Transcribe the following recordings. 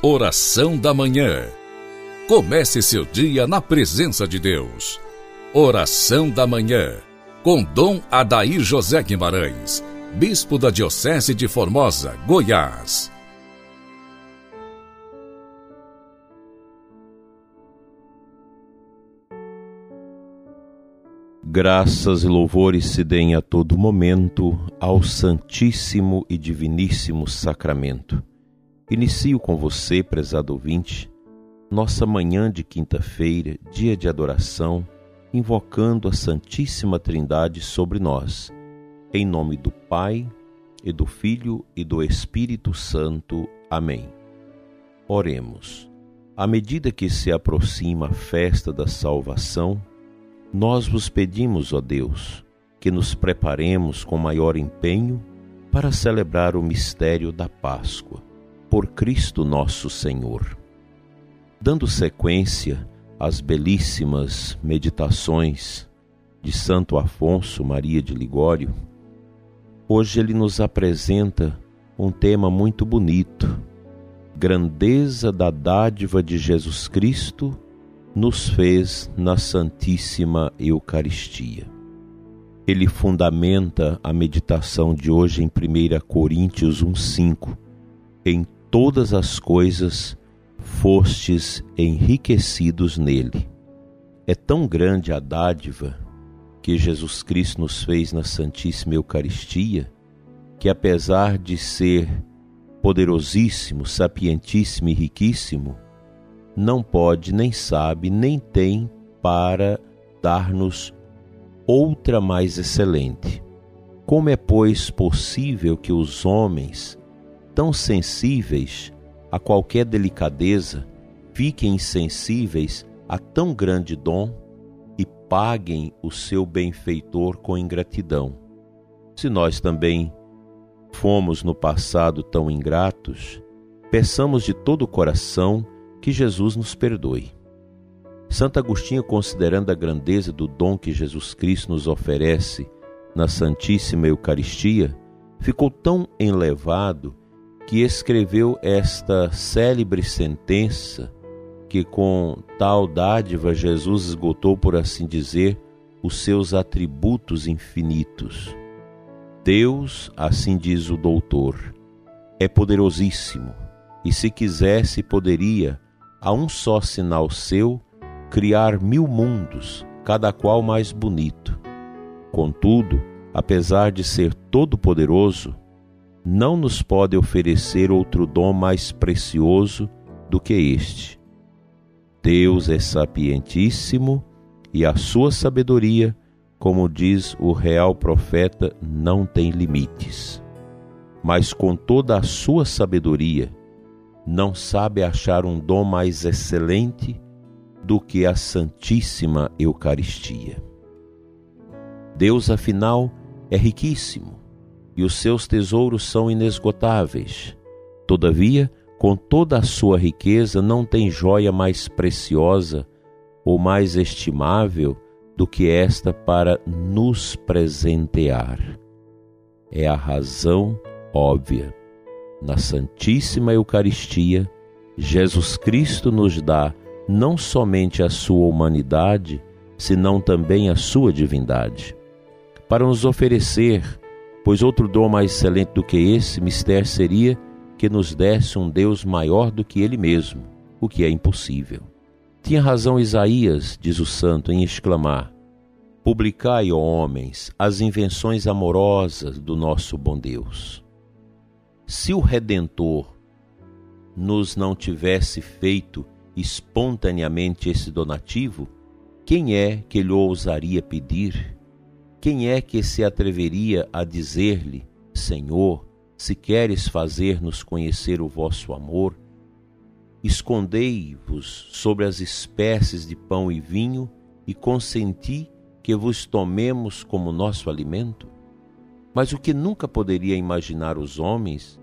Oração da Manhã. Comece seu dia na presença de Deus. Oração da Manhã. Com Dom Adair José Guimarães, Bispo da Diocese de Formosa, Goiás. Graças e louvores se deem a todo momento ao Santíssimo e Diviníssimo Sacramento. Inicio com você, prezado ouvinte, nossa manhã de quinta-feira, dia de adoração, invocando a Santíssima Trindade sobre nós. Em nome do Pai, e do Filho e do Espírito Santo. Amém. Oremos. À medida que se aproxima a festa da salvação, nós vos pedimos, ó Deus, que nos preparemos com maior empenho para celebrar o mistério da Páscoa por Cristo nosso Senhor. Dando sequência às belíssimas meditações de Santo Afonso Maria de Ligório, hoje ele nos apresenta um tema muito bonito. Grandeza da dádiva de Jesus Cristo nos fez na Santíssima Eucaristia. Ele fundamenta a meditação de hoje em 1 Coríntios 1,5. Em todas as coisas fostes enriquecidos nele. É tão grande a dádiva que Jesus Cristo nos fez na Santíssima Eucaristia, que apesar de ser poderosíssimo, sapientíssimo e riquíssimo, não pode, nem sabe, nem tem para dar-nos outra mais excelente. Como é, pois, possível que os homens tão sensíveis a qualquer delicadeza fiquem insensíveis a tão grande dom e paguem o seu benfeitor com ingratidão. Se nós também fomos no passado tão ingratos, peçamos de todo o coração que Jesus nos perdoe. Santo Agostinho, considerando a grandeza do dom que Jesus Cristo nos oferece na Santíssima Eucaristia, ficou tão enlevado que escreveu esta célebre sentença que com tal dádiva Jesus esgotou, por assim dizer, os seus atributos infinitos. Deus, assim diz o doutor, é poderosíssimo e se quisesse poderia, a um só sinal seu, criar mil mundos, cada qual mais bonito. Contudo, apesar de ser todo-poderoso, não nos pode oferecer outro dom mais precioso do que este. Deus é sapientíssimo e a sua sabedoria, como diz o real profeta, não tem limites. Mas com toda a sua sabedoria, não sabe achar um dom mais excelente do que a Santíssima Eucaristia. Deus, afinal, é riquíssimo e os seus tesouros são inesgotáveis. Todavia, com toda a sua riqueza, não tem joia mais preciosa ou mais estimável do que esta para nos presentear. É a razão óbvia. Na Santíssima Eucaristia, Jesus Cristo nos dá não somente a sua humanidade, senão também a sua divindade, para nos oferecer Pois outro dom mais excelente do que esse mistério seria que nos desse um Deus maior do que Ele mesmo, o que é impossível. Tinha razão Isaías, diz o santo, em exclamar: Publicai, ó homens, as invenções amorosas do nosso bom Deus. Se o Redentor nos não tivesse feito espontaneamente esse donativo, quem é que lhe ousaria pedir? Quem é que se atreveria a dizer-lhe: Senhor, se queres fazer-nos conhecer o vosso amor, escondei-vos sobre as espécies de pão e vinho e consenti que vos tomemos como nosso alimento? Mas o que nunca poderia imaginar os homens,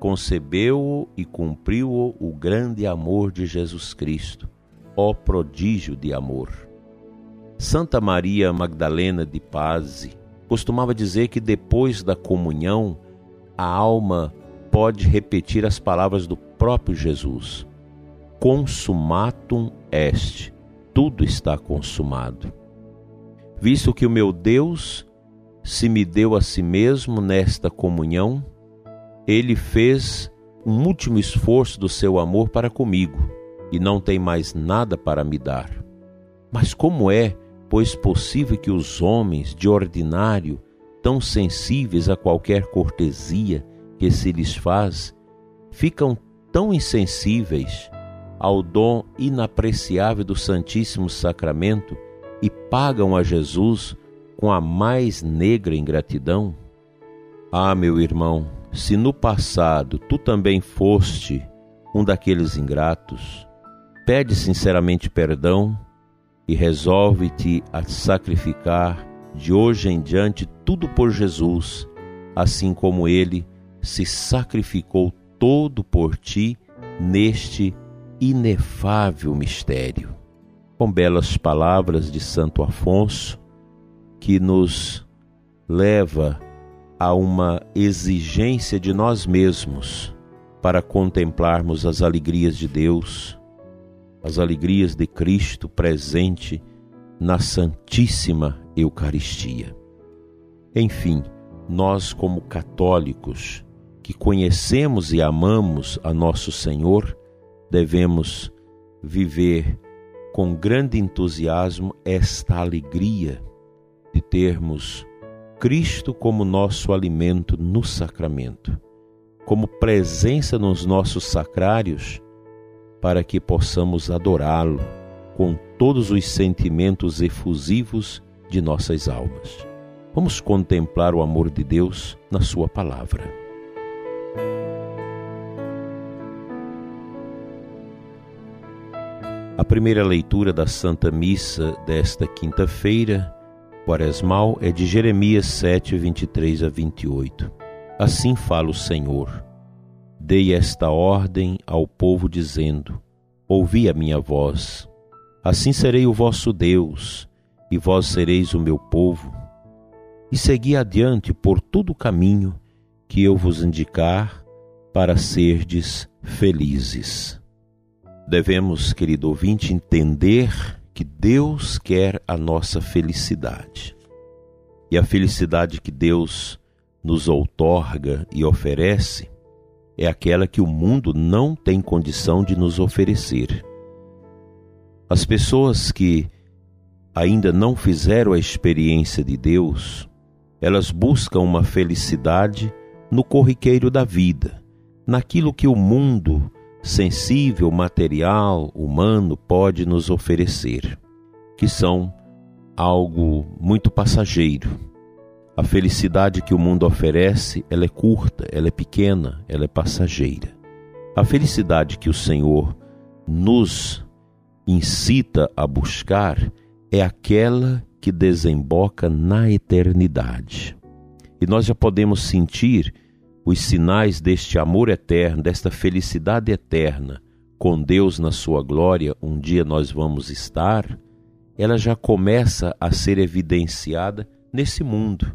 concebeu-o e cumpriu-o o grande amor de Jesus Cristo, ó prodígio de amor. Santa Maria Magdalena de Paz costumava dizer que depois da comunhão a alma pode repetir as palavras do próprio Jesus. Consumatum est, tudo está consumado. Visto que o meu Deus se me deu a si mesmo nesta comunhão, ele fez um último esforço do seu amor para comigo e não tem mais nada para me dar. Mas como é, pois, possível que os homens de ordinário, tão sensíveis a qualquer cortesia que se lhes faz, ficam tão insensíveis ao dom inapreciável do Santíssimo Sacramento e pagam a Jesus com a mais negra ingratidão? Ah, meu irmão, se no passado tu também foste um daqueles ingratos, pede sinceramente perdão e resolve-te a sacrificar de hoje em diante tudo por Jesus, assim como ele se sacrificou todo por ti neste inefável mistério. Com belas palavras de Santo Afonso, que nos leva a uma exigência de nós mesmos para contemplarmos as alegrias de Deus, as alegrias de Cristo presente na Santíssima Eucaristia. Enfim, nós, como católicos que conhecemos e amamos a nosso Senhor, devemos viver com grande entusiasmo esta alegria de termos Cristo como nosso alimento no sacramento, como presença nos nossos sacrários, para que possamos adorá-lo com todos os sentimentos efusivos de nossas almas. Vamos contemplar o amor de Deus na Sua palavra. A primeira leitura da Santa Missa desta quinta-feira quaresmal é de Jeremias 7, 23 a 28. Assim fala o Senhor: Dei esta ordem ao povo, dizendo: Ouvi a minha voz. Assim serei o vosso Deus, e vós sereis o meu povo. E segui adiante por todo o caminho que eu vos indicar, para serdes felizes. Devemos, querido ouvinte, entender que Deus quer a nossa felicidade. E a felicidade que Deus nos outorga e oferece é aquela que o mundo não tem condição de nos oferecer. As pessoas que ainda não fizeram a experiência de Deus, elas buscam uma felicidade no corriqueiro da vida, naquilo que o mundo sensível, material, humano pode nos oferecer, que são algo muito passageiro. A felicidade que o mundo oferece, ela é curta, ela é pequena, ela é passageira. A felicidade que o Senhor nos incita a buscar é aquela que desemboca na eternidade. E nós já podemos sentir os sinais deste amor eterno, desta felicidade eterna com Deus na sua glória, um dia nós vamos estar, ela já começa a ser evidenciada nesse mundo,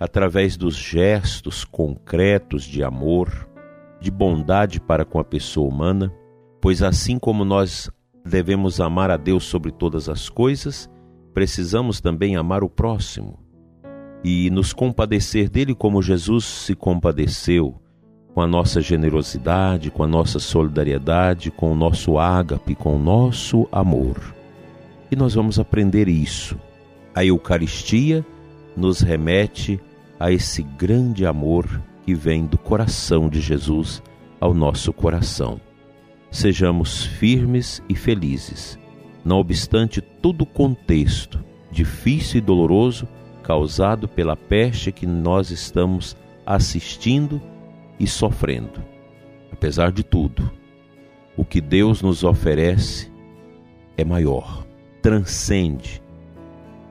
através dos gestos concretos de amor, de bondade para com a pessoa humana, pois assim como nós devemos amar a Deus sobre todas as coisas, precisamos também amar o próximo e nos compadecer dele como Jesus se compadeceu, com a nossa generosidade, com a nossa solidariedade, com o nosso ágape, com o nosso amor. E nós vamos aprender isso. A Eucaristia nos remete a esse grande amor que vem do coração de Jesus ao nosso coração. Sejamos firmes e felizes, não obstante todo o contexto difícil e doloroso causado pela peste que nós estamos assistindo e sofrendo. Apesar de tudo, o que Deus nos oferece é maior, transcende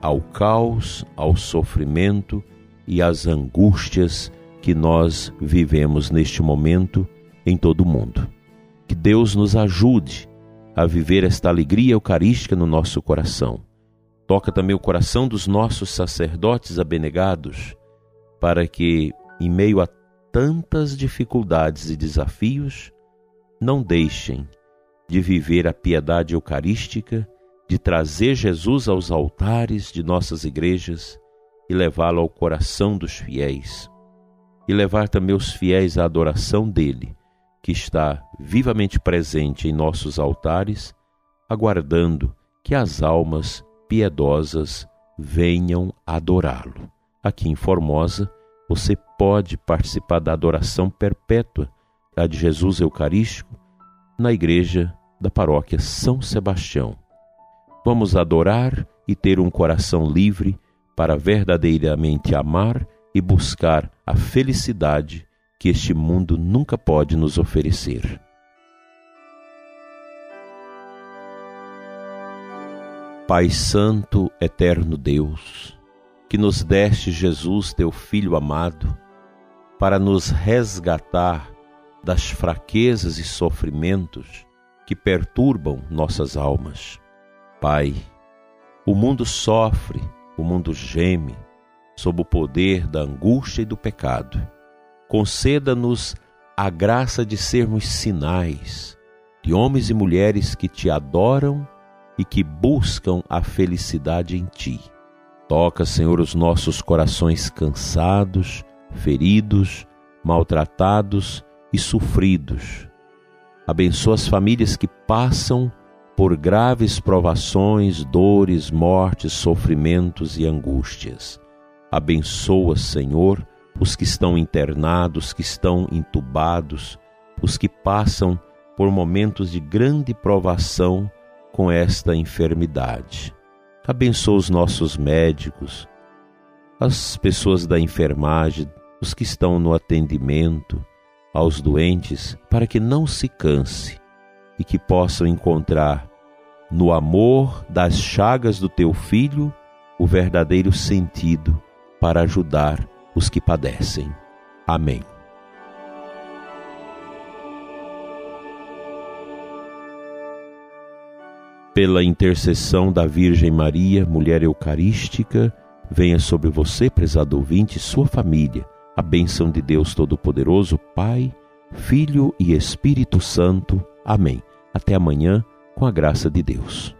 ao caos, ao sofrimento e às angústias que nós vivemos neste momento em todo o mundo. Que Deus nos ajude a viver esta alegria eucarística no nosso coração Toca também o coração dos nossos sacerdotes abnegados, para que, em meio a tantas dificuldades e desafios, não deixem de viver a piedade eucarística, de trazer Jesus aos altares de nossas igrejas e levá-lo ao coração dos fiéis, e levar também os fiéis à adoração dele, que está vivamente presente em nossos altares, aguardando que as almas piedosas venham adorá-lo. Aqui em Formosa, você pode participar da adoração perpétua a de Jesus Eucarístico na igreja da paróquia São Sebastião. Vamos adorar e ter um coração livre para verdadeiramente amar e buscar a felicidade que este mundo nunca pode nos oferecer. Pai Santo, Eterno Deus, que nos deste Jesus, teu Filho amado, para nos resgatar das fraquezas e sofrimentos que perturbam nossas almas. Pai, o mundo sofre, o mundo geme sob o poder da angústia e do pecado. Conceda-nos a graça de sermos sinais de homens e mulheres que te adoram e que buscam a felicidade em ti. Toca, Senhor, os nossos corações cansados, feridos, maltratados e sofridos. Abençoa as famílias que passam por graves provações, dores, mortes, sofrimentos e angústias. Abençoa, Senhor, os que estão internados, que estão entubados, os que passam por momentos de grande provação com esta enfermidade. Abençoa os nossos médicos, as pessoas da enfermagem, os que estão no atendimento, aos doentes, para que não se canse e que possam encontrar no amor das chagas do teu filho o verdadeiro sentido para ajudar os que padecem. Amém. Pela intercessão da Virgem Maria, mulher eucarística, venha sobre você, prezado ouvinte, e sua família a bênção de Deus Todo-Poderoso, Pai, Filho e Espírito Santo. Amém. Até amanhã, com a graça de Deus.